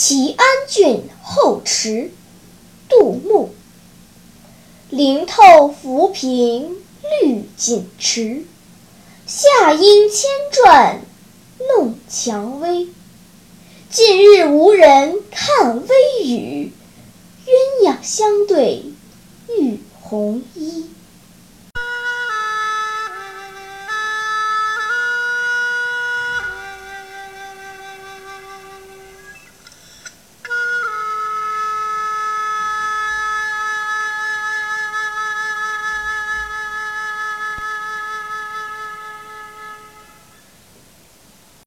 齐安郡后池，杜牧。灵透浮萍绿锦池，夏阴千啭弄蔷薇。近日无人看微雨，鸳鸯相对浴红衣。